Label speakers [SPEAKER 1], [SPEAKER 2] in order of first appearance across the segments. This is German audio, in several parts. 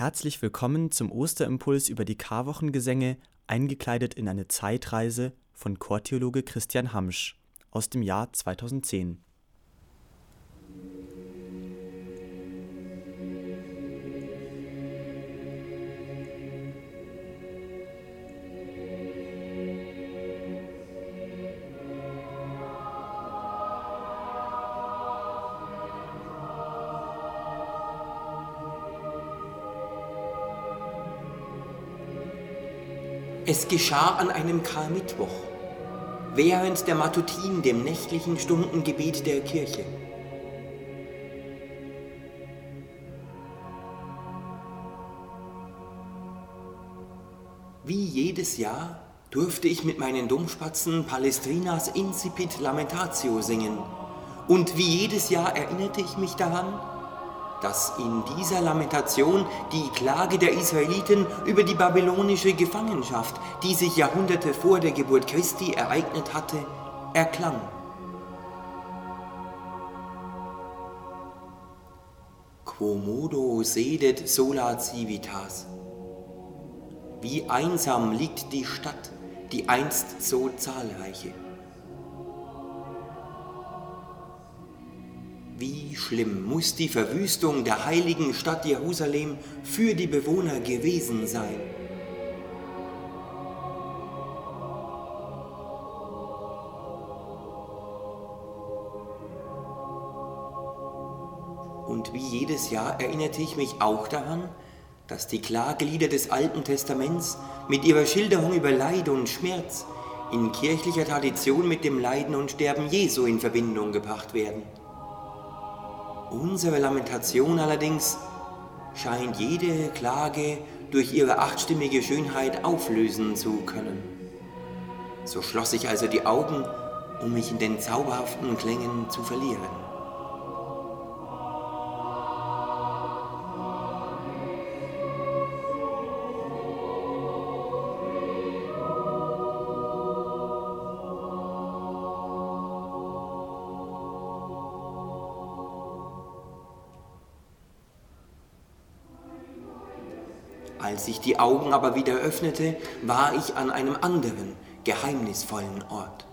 [SPEAKER 1] Herzlich willkommen zum Osterimpuls über die Karwochengesänge, eingekleidet in eine Zeitreise von Chortheologe Christian Hamsch aus dem Jahr 2010.
[SPEAKER 2] geschah an einem Karmittwoch, während der Matutin, dem nächtlichen Stundengebet der Kirche. Wie jedes Jahr durfte ich mit meinen Domspatzen Palestrinas Incipit Lamentatio singen. Und wie jedes Jahr erinnerte ich mich daran, dass in dieser Lamentation die Klage der Israeliten über die babylonische Gefangenschaft, die sich Jahrhunderte vor der Geburt Christi ereignet hatte, erklang. Quomodo sedet sola civitas. Wie einsam liegt die Stadt, die einst so zahlreiche. Wie schlimm muss die Verwüstung der heiligen Stadt Jerusalem für die Bewohner gewesen sein. Und wie jedes Jahr erinnerte ich mich auch daran, dass die Klagelieder des Alten Testaments mit ihrer Schilderung über Leid und Schmerz in kirchlicher Tradition mit dem Leiden und Sterben Jesu in Verbindung gebracht werden. Unsere Lamentation allerdings scheint jede Klage durch ihre achtstimmige Schönheit auflösen zu können. So schloss ich also die Augen, um mich in den zauberhaften Klängen zu verlieren. Als ich die Augen aber wieder öffnete, war ich an einem anderen, geheimnisvollen Ort.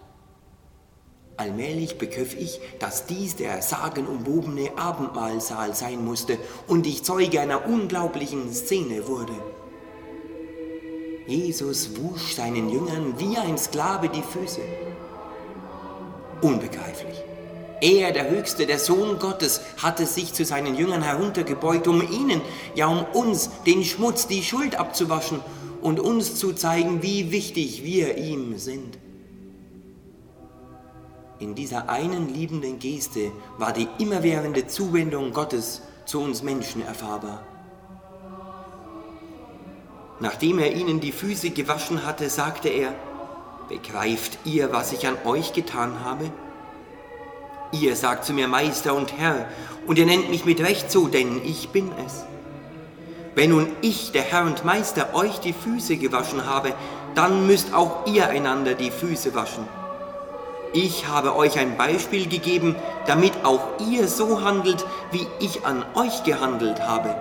[SPEAKER 2] Allmählich begriff ich, dass dies der sagenumwobene Abendmahlsaal sein musste und ich Zeuge einer unglaublichen Szene wurde. Jesus wusch seinen Jüngern wie ein Sklave die Füße. Unbegreiflich. Er, der Höchste, der Sohn Gottes, hatte sich zu seinen Jüngern heruntergebeugt, um ihnen, ja um uns, den Schmutz, die Schuld abzuwaschen und uns zu zeigen, wie wichtig wir ihm sind. In dieser einen liebenden Geste war die immerwährende Zuwendung Gottes zu uns Menschen erfahrbar. Nachdem er ihnen die Füße gewaschen hatte, sagte er, Begreift ihr, was ich an euch getan habe? Ihr sagt zu mir Meister und Herr, und ihr nennt mich mit Recht so, denn ich bin es. Wenn nun ich, der Herr und Meister, euch die Füße gewaschen habe, dann müsst auch ihr einander die Füße waschen. Ich habe euch ein Beispiel gegeben, damit auch ihr so handelt, wie ich an euch gehandelt habe.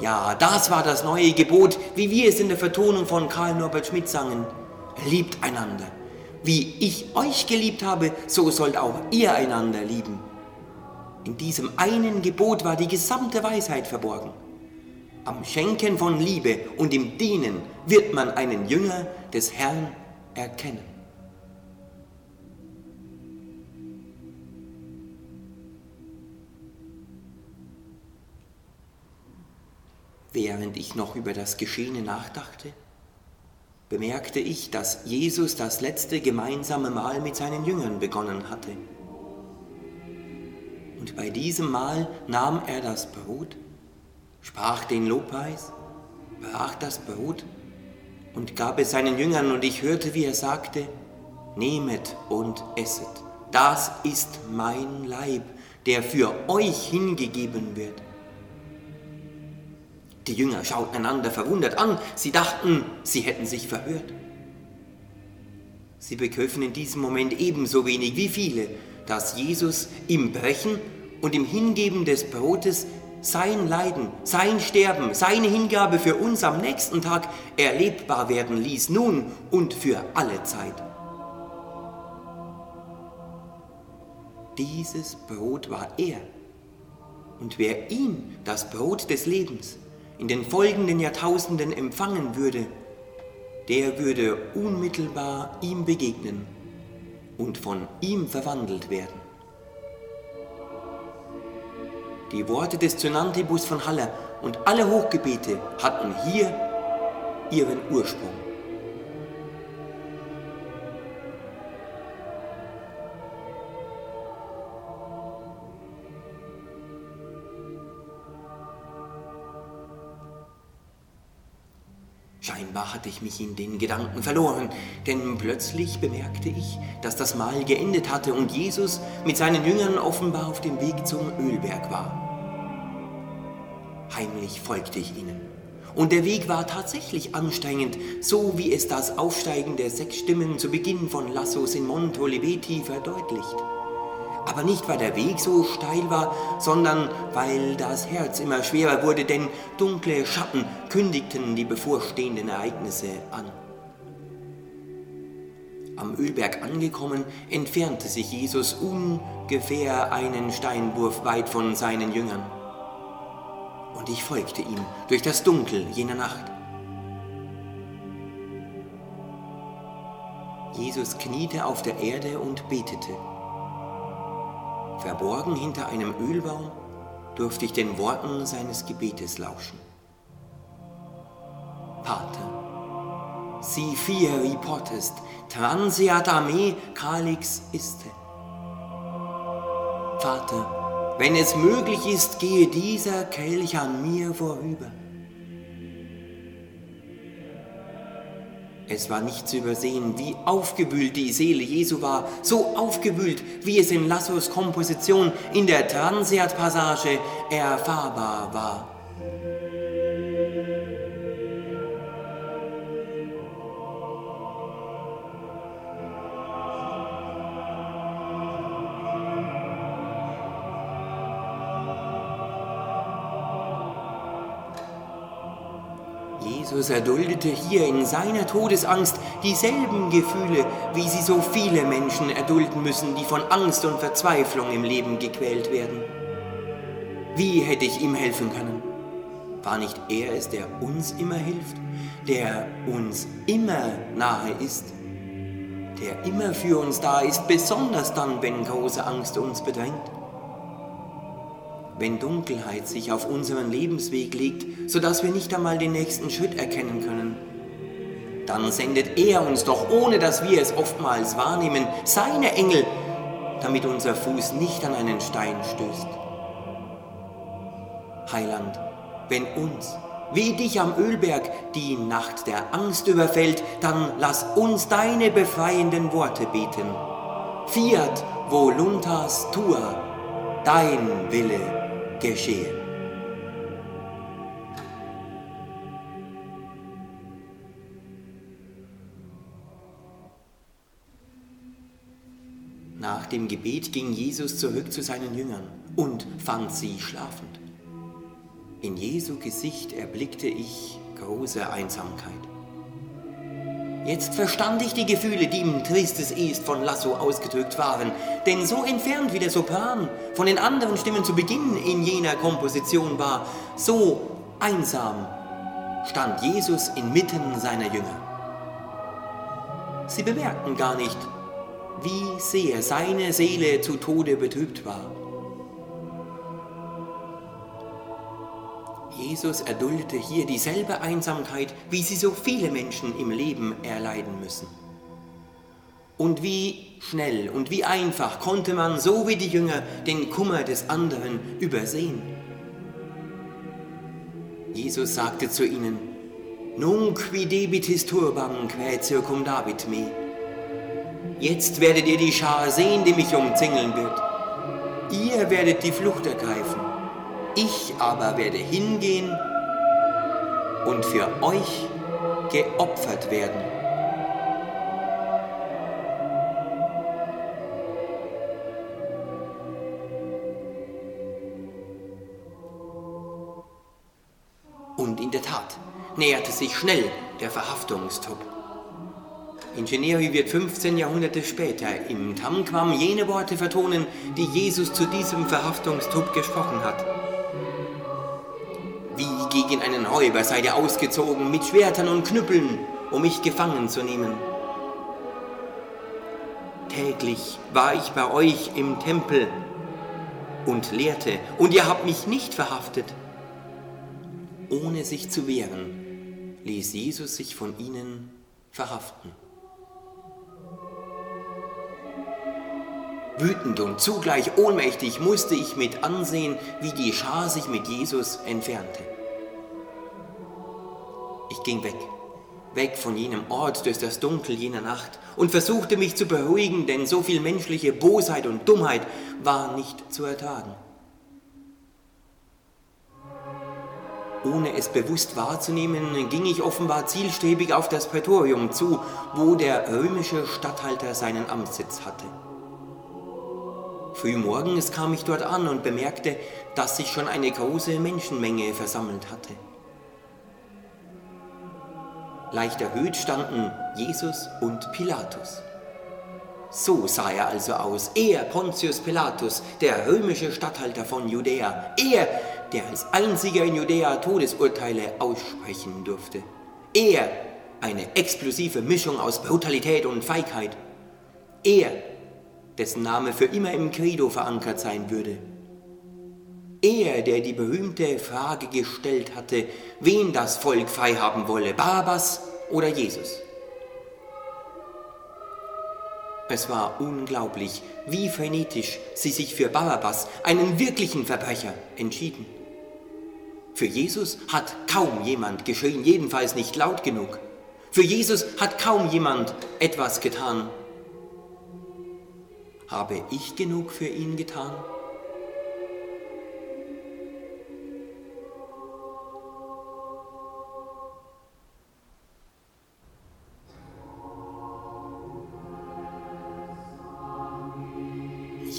[SPEAKER 2] Ja, das war das neue Gebot, wie wir es in der Vertonung von Karl Norbert Schmidt sangen. Liebt einander. Wie ich euch geliebt habe, so sollt auch ihr einander lieben. In diesem einen Gebot war die gesamte Weisheit verborgen. Am Schenken von Liebe und im Dienen wird man einen Jünger des Herrn erkennen. Während ich noch über das Geschehene nachdachte, bemerkte ich, dass Jesus das letzte gemeinsame Mahl mit seinen Jüngern begonnen hatte. Und bei diesem Mahl nahm er das Brot, sprach den Lobpreis, brach das Brot und gab es seinen Jüngern und ich hörte, wie er sagte, Nehmet und esset, das ist mein Leib, der für euch hingegeben wird. Die Jünger schauten einander verwundert an. Sie dachten, sie hätten sich verhört. Sie begriffen in diesem Moment ebenso wenig wie viele, dass Jesus im Brechen und im Hingeben des Brotes sein Leiden, sein Sterben, seine Hingabe für uns am nächsten Tag erlebbar werden ließ, nun und für alle Zeit. Dieses Brot war er. Und wer ihn, das Brot des Lebens, in den folgenden Jahrtausenden empfangen würde, der würde unmittelbar ihm begegnen und von ihm verwandelt werden. Die Worte des Zynantibus von Halle und alle Hochgebete hatten hier ihren Ursprung. Scheinbar hatte ich mich in den Gedanken verloren, denn plötzlich bemerkte ich, dass das Mahl geendet hatte und Jesus mit seinen Jüngern offenbar auf dem Weg zum Ölberg war. Heimlich folgte ich ihnen. Und der Weg war tatsächlich anstrengend, so wie es das Aufsteigen der sechs Stimmen zu Beginn von Lassos in Monte Oliveti verdeutlicht aber nicht weil der Weg so steil war, sondern weil das Herz immer schwerer wurde, denn dunkle Schatten kündigten die bevorstehenden Ereignisse an. Am Ölberg angekommen, entfernte sich Jesus ungefähr einen Steinwurf weit von seinen Jüngern. Und ich folgte ihm durch das Dunkel jener Nacht. Jesus kniete auf der Erde und betete. Verborgen hinter einem Ölbaum durfte ich den Worten seines Gebetes lauschen. Pater, si fieri potest, transiat a me calix iste. Vater, wenn es möglich ist, gehe dieser Kelch an mir vorüber. Es war nicht zu übersehen, wie aufgewühlt die Seele Jesu war, so aufgewühlt, wie es in Lassos Komposition in der Transeat-Passage erfahrbar war. Jesus erduldete hier in seiner Todesangst dieselben Gefühle, wie sie so viele Menschen erdulden müssen, die von Angst und Verzweiflung im Leben gequält werden. Wie hätte ich ihm helfen können? War nicht er es, der uns immer hilft, der uns immer nahe ist, der immer für uns da ist, besonders dann, wenn große Angst uns bedrängt? Wenn Dunkelheit sich auf unseren Lebensweg legt, sodass wir nicht einmal den nächsten Schritt erkennen können. Dann sendet er uns doch, ohne dass wir es oftmals wahrnehmen, seine Engel, damit unser Fuß nicht an einen Stein stößt. Heiland, wenn uns, wie dich am Ölberg, die Nacht der Angst überfällt, dann lass uns deine befreienden Worte beten. Fiat voluntas tua, dein Wille geschehe. Nach dem Gebet ging Jesus zurück zu seinen Jüngern und fand sie schlafend. In Jesu Gesicht erblickte ich große Einsamkeit. Jetzt verstand ich die Gefühle, die im Tristes Est von Lasso ausgedrückt waren, denn so entfernt wie der Sopran von den anderen Stimmen zu Beginn in jener Komposition war, so einsam stand Jesus inmitten seiner Jünger. Sie bemerkten gar nicht, wie sehr seine Seele zu Tode betrübt war. Jesus erduldete hier dieselbe Einsamkeit, wie sie so viele Menschen im Leben erleiden müssen. Und wie schnell und wie einfach konnte man, so wie die Jünger, den Kummer des anderen übersehen. Jesus sagte zu ihnen, Nunc debitis turbam quae circumdabit me. Jetzt werdet ihr die Schar sehen, die mich umzingeln wird. Ihr werdet die Flucht ergreifen. Ich aber werde hingehen und für euch geopfert werden. Und in der Tat näherte sich schnell der Verhaftungstrupp. Ingenieri wird 15 Jahrhunderte später im Tamquam jene Worte vertonen, die Jesus zu diesem Verhaftungstrupp gesprochen hat. Wie gegen einen ihr ausgezogen mit Schwertern und Knüppeln, um mich gefangen zu nehmen. Täglich war ich bei euch im Tempel und lehrte, und ihr habt mich nicht verhaftet. Ohne sich zu wehren, ließ Jesus sich von ihnen verhaften. Wütend und zugleich ohnmächtig musste ich mit ansehen, wie die Schar sich mit Jesus entfernte. Ich ging weg, weg von jenem Ort durch das Dunkel jener Nacht und versuchte mich zu beruhigen, denn so viel menschliche Bosheit und Dummheit war nicht zu ertragen. Ohne es bewusst wahrzunehmen, ging ich offenbar zielstrebig auf das Prätorium zu, wo der römische Statthalter seinen Amtssitz hatte. Frühmorgens kam ich dort an und bemerkte, dass sich schon eine große Menschenmenge versammelt hatte. Leicht erhöht standen Jesus und Pilatus. So sah er also aus. Er, Pontius Pilatus, der römische Statthalter von Judäa. Er, der als einziger in Judäa Todesurteile aussprechen durfte. Er, eine explosive Mischung aus Brutalität und Feigheit. Er, dessen Name für immer im Credo verankert sein würde. Er, der die berühmte Frage gestellt hatte, wen das Volk frei haben wolle, Barabbas oder Jesus. Es war unglaublich, wie frenetisch sie sich für Barabbas, einen wirklichen Verbrecher, entschieden. Für Jesus hat kaum jemand geschrien, jedenfalls nicht laut genug. Für Jesus hat kaum jemand etwas getan. Habe ich genug für ihn getan?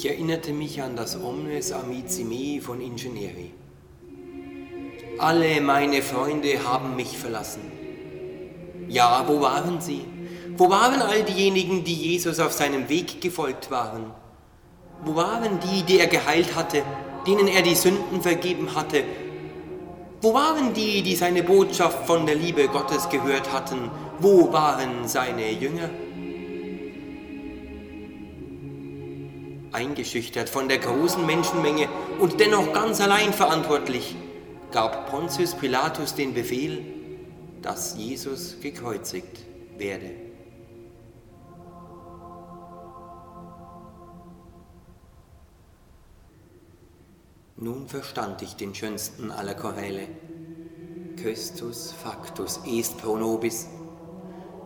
[SPEAKER 2] Ich erinnerte mich an das Omnes Amici Me von Ingenieri. Alle meine Freunde haben mich verlassen. Ja, wo waren sie? Wo waren all diejenigen, die Jesus auf seinem Weg gefolgt waren? Wo waren die, die er geheilt hatte, denen er die Sünden vergeben hatte? Wo waren die, die seine Botschaft von der Liebe Gottes gehört hatten? Wo waren seine Jünger? Eingeschüchtert von der großen Menschenmenge und dennoch ganz allein verantwortlich, gab Pontius Pilatus den Befehl, dass Jesus gekreuzigt werde. Nun verstand ich den schönsten aller Choräle. Christus factus est pro nobis.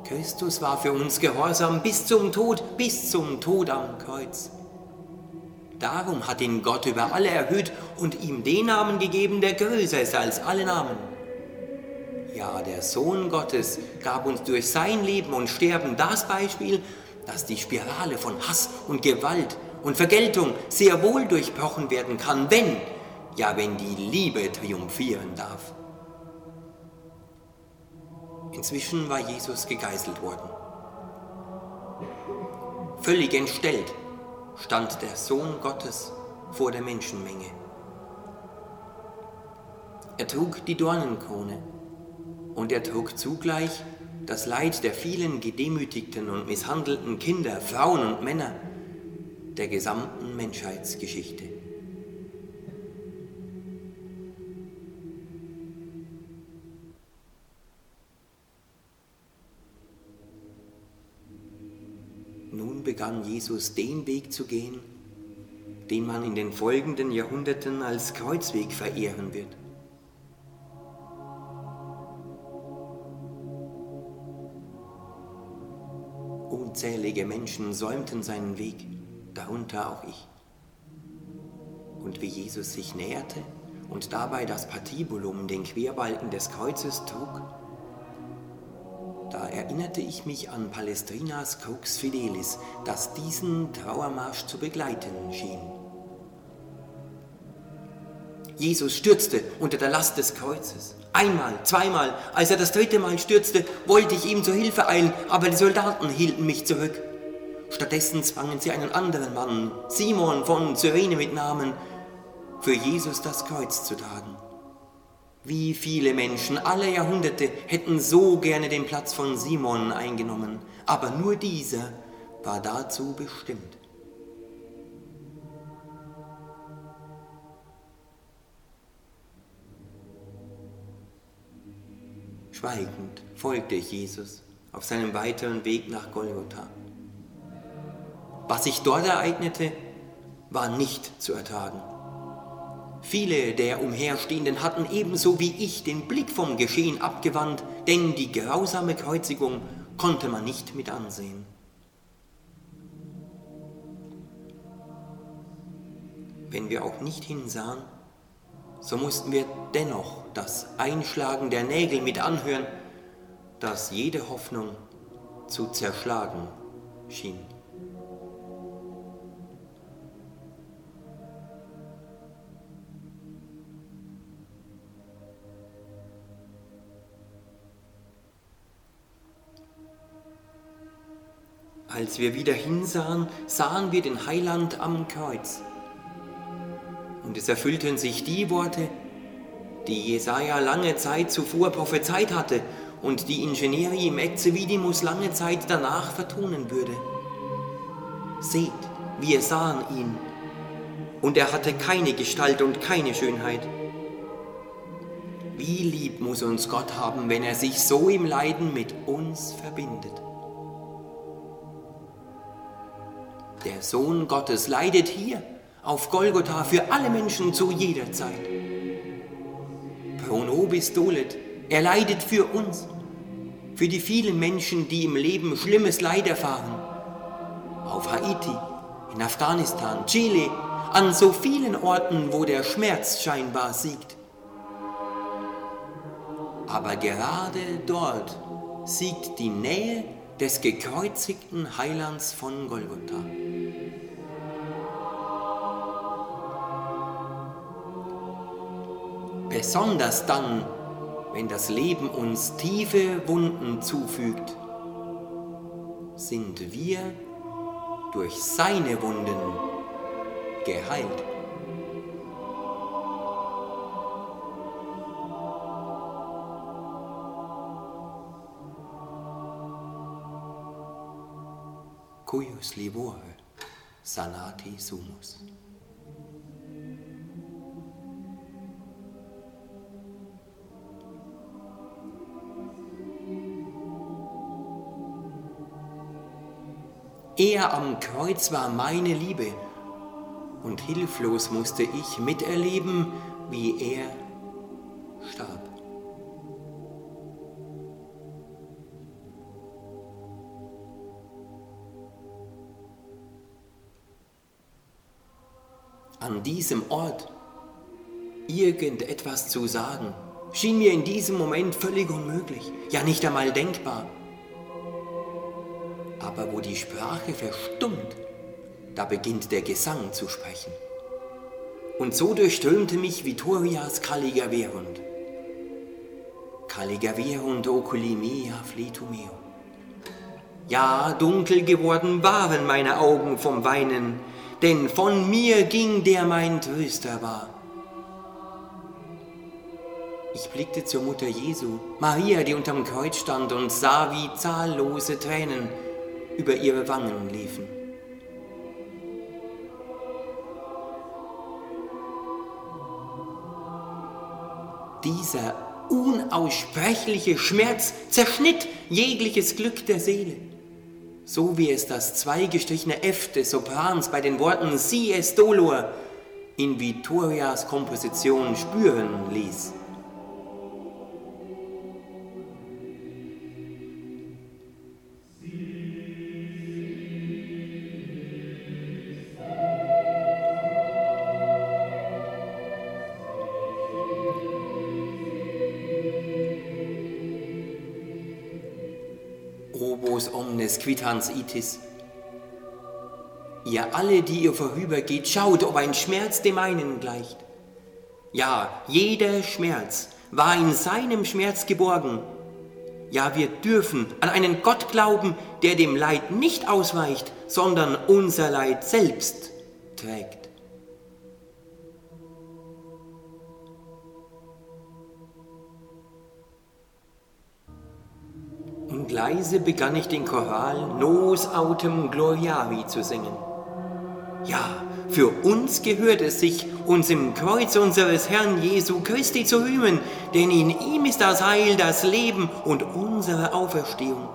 [SPEAKER 2] Christus war für uns gehorsam bis zum Tod, bis zum Tod am Kreuz. Darum hat ihn Gott über alle erhöht und ihm den Namen gegeben, der größer ist als alle Namen. Ja, der Sohn Gottes gab uns durch sein Leben und Sterben das Beispiel, dass die Spirale von Hass und Gewalt und Vergeltung sehr wohl durchbrochen werden kann, wenn, ja, wenn die Liebe triumphieren darf. Inzwischen war Jesus gegeißelt worden. Völlig entstellt stand der Sohn Gottes vor der Menschenmenge. Er trug die Dornenkrone und er trug zugleich das Leid der vielen gedemütigten und misshandelten Kinder, Frauen und Männer der gesamten Menschheitsgeschichte. Begann Jesus den Weg zu gehen, den man in den folgenden Jahrhunderten als Kreuzweg verehren wird. Unzählige Menschen säumten seinen Weg, darunter auch ich. Und wie Jesus sich näherte und dabei das Patibulum, den Querbalken des Kreuzes, trug, da erinnerte ich mich an Palestrinas Crux Fidelis, das diesen Trauermarsch zu begleiten schien. Jesus stürzte unter der Last des Kreuzes. Einmal, zweimal, als er das dritte Mal stürzte, wollte ich ihm zur Hilfe eilen, aber die Soldaten hielten mich zurück. Stattdessen zwangen sie einen anderen Mann, Simon von Cyrene mit Namen, für Jesus das Kreuz zu tragen. Wie viele Menschen alle Jahrhunderte hätten so gerne den Platz von Simon eingenommen, aber nur dieser war dazu bestimmt. Schweigend folgte ich Jesus auf seinem weiteren Weg nach Golgotha. Was sich dort ereignete, war nicht zu ertragen. Viele der Umherstehenden hatten ebenso wie ich den Blick vom Geschehen abgewandt, denn die grausame Kreuzigung konnte man nicht mit ansehen. Wenn wir auch nicht hinsahen, so mussten wir dennoch das Einschlagen der Nägel mit anhören, das jede Hoffnung zu zerschlagen schien. Als wir wieder hinsahen, sahen wir den Heiland am Kreuz. Und es erfüllten sich die Worte, die Jesaja lange Zeit zuvor prophezeit hatte und die Ingenieri im Ecce Vidimus lange Zeit danach vertonen würde. Seht, wir sahen ihn, und er hatte keine Gestalt und keine Schönheit. Wie lieb muss uns Gott haben, wenn er sich so im Leiden mit uns verbindet. Der Sohn Gottes leidet hier auf Golgotha für alle Menschen zu jeder Zeit. Pro nobis dolet, er leidet für uns, für die vielen Menschen, die im Leben schlimmes Leid erfahren. Auf Haiti, in Afghanistan, Chile, an so vielen Orten, wo der Schmerz scheinbar siegt. Aber gerade dort siegt die Nähe des gekreuzigten Heilands von Golgotha. Besonders dann, wenn das Leben uns tiefe Wunden zufügt, sind wir durch seine Wunden geheilt. Cuius livore sanati sumus. Er am Kreuz war meine Liebe und hilflos musste ich miterleben, wie er starb. An diesem Ort irgendetwas zu sagen, schien mir in diesem Moment völlig unmöglich, ja nicht einmal denkbar. Aber wo die Sprache verstummt, da beginnt der Gesang zu sprechen. Und so durchströmte mich Vittorias Caligaverunt. Caligaverunt oculi mea flitu meo. Ja, dunkel geworden waren meine Augen vom Weinen, denn von mir ging der mein Tröster war. Ich blickte zur Mutter Jesu, Maria, die unterm Kreuz stand, und sah, wie zahllose Tränen über ihre Wangen liefen. Dieser unaussprechliche Schmerz zerschnitt jegliches Glück der Seele, so wie es das zweigestrichene F des Soprans bei den Worten Si es dolor in Vittorias Komposition spüren ließ. Omnes quitans itis. Ihr alle, die ihr vorübergeht, schaut, ob ein Schmerz dem einen gleicht. Ja, jeder Schmerz war in seinem Schmerz geborgen. Ja, wir dürfen an einen Gott glauben, der dem Leid nicht ausweicht, sondern unser Leid selbst trägt. Leise begann ich den Choral Nos autem gloriavi zu singen. Ja, für uns gehört es sich, uns im Kreuz unseres Herrn Jesu Christi zu rühmen, denn in ihm ist das Heil, das Leben und unsere Auferstehung.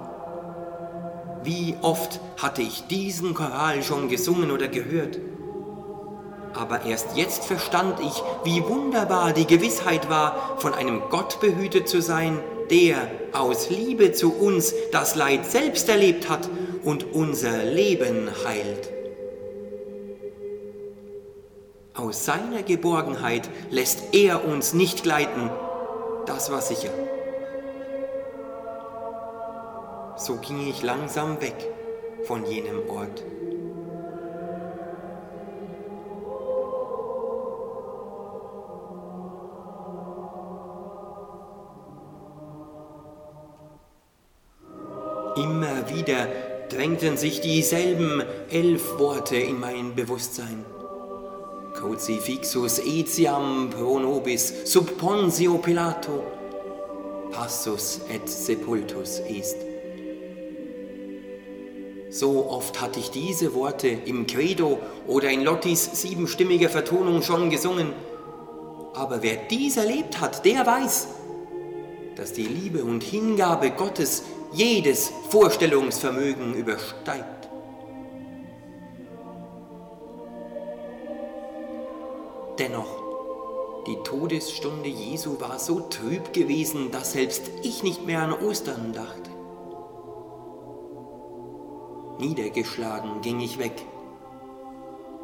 [SPEAKER 2] Wie oft hatte ich diesen Choral schon gesungen oder gehört? Aber erst jetzt verstand ich, wie wunderbar die Gewissheit war, von einem Gott behütet zu sein, der aus Liebe zu uns das Leid selbst erlebt hat und unser Leben heilt. Aus seiner Geborgenheit lässt er uns nicht gleiten, das war sicher. So ging ich langsam weg von jenem Ort. Wieder drängten sich dieselben elf Worte in mein Bewusstsein. Crucifixus etiam pro nobis sub Pontio Pilato passus et sepultus est. So oft hatte ich diese Worte im Credo oder in Lottis siebenstimmiger Vertonung schon gesungen. Aber wer dies erlebt hat, der weiß, dass die Liebe und Hingabe Gottes jedes Vorstellungsvermögen übersteigt. Dennoch, die Todesstunde Jesu war so trüb gewesen, dass selbst ich nicht mehr an Ostern dachte. Niedergeschlagen ging ich weg,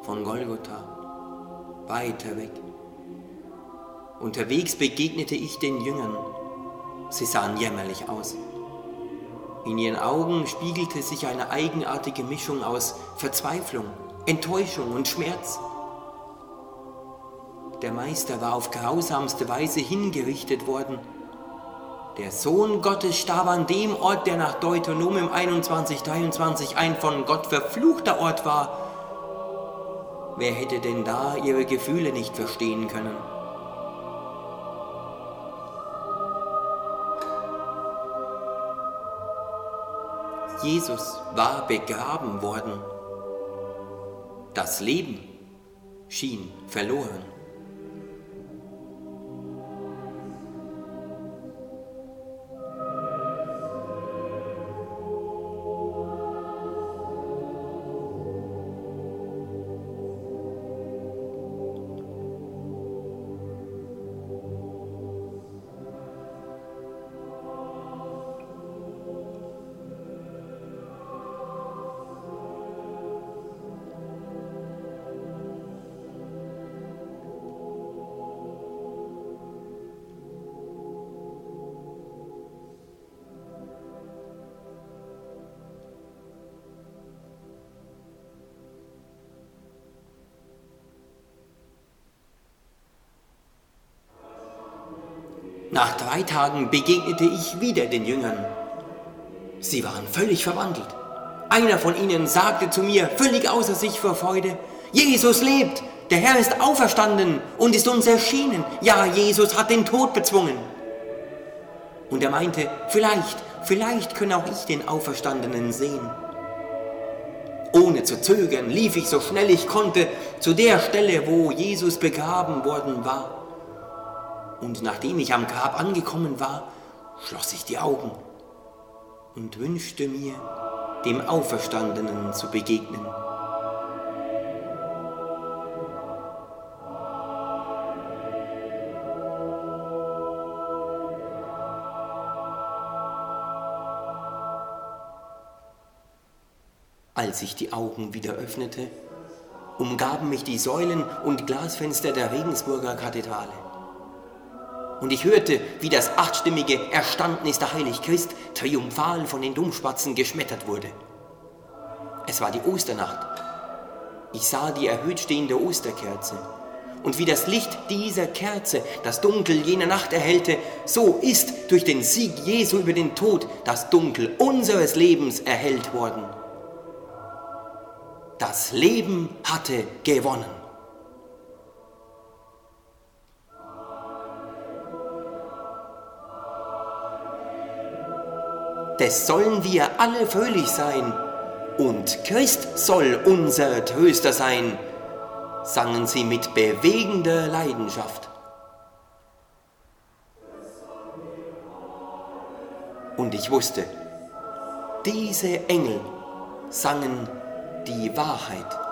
[SPEAKER 2] von Golgotha, weiter weg. Unterwegs begegnete ich den Jüngern. Sie sahen jämmerlich aus. In ihren Augen spiegelte sich eine eigenartige Mischung aus Verzweiflung, Enttäuschung und Schmerz. Der Meister war auf grausamste Weise hingerichtet worden. Der Sohn Gottes starb an dem Ort, der nach Deuteronomium 21, 23 ein von Gott verfluchter Ort war. Wer hätte denn da ihre Gefühle nicht verstehen können? Jesus war begraben worden. Das Leben schien verloren. Nach drei Tagen begegnete ich wieder den Jüngern. Sie waren völlig verwandelt. Einer von ihnen sagte zu mir, völlig außer sich vor Freude, Jesus lebt, der Herr ist auferstanden und ist uns erschienen. Ja, Jesus hat den Tod bezwungen. Und er meinte, vielleicht, vielleicht könne auch ich den Auferstandenen sehen. Ohne zu zögern lief ich so schnell ich konnte zu der Stelle, wo Jesus begraben worden war und nachdem ich am Grab angekommen war, schloss ich die Augen und wünschte mir, dem Auferstandenen zu begegnen. Als ich die Augen wieder öffnete, umgaben mich die Säulen und Glasfenster der Regensburger Kathedrale und ich hörte, wie das achtstimmige Erstanden der Heilig Christ triumphal von den Dummspatzen geschmettert wurde. Es war die Osternacht. Ich sah die erhöht stehende Osterkerze Und wie das Licht dieser Kerze das Dunkel jener Nacht erhellte, so ist durch den Sieg Jesu über den Tod das Dunkel unseres Lebens erhellt worden. Das Leben hatte gewonnen. Des sollen wir alle fröhlich sein, und Christ soll unser Tröster sein, sangen sie mit bewegender Leidenschaft. Und ich wusste, diese Engel sangen die Wahrheit.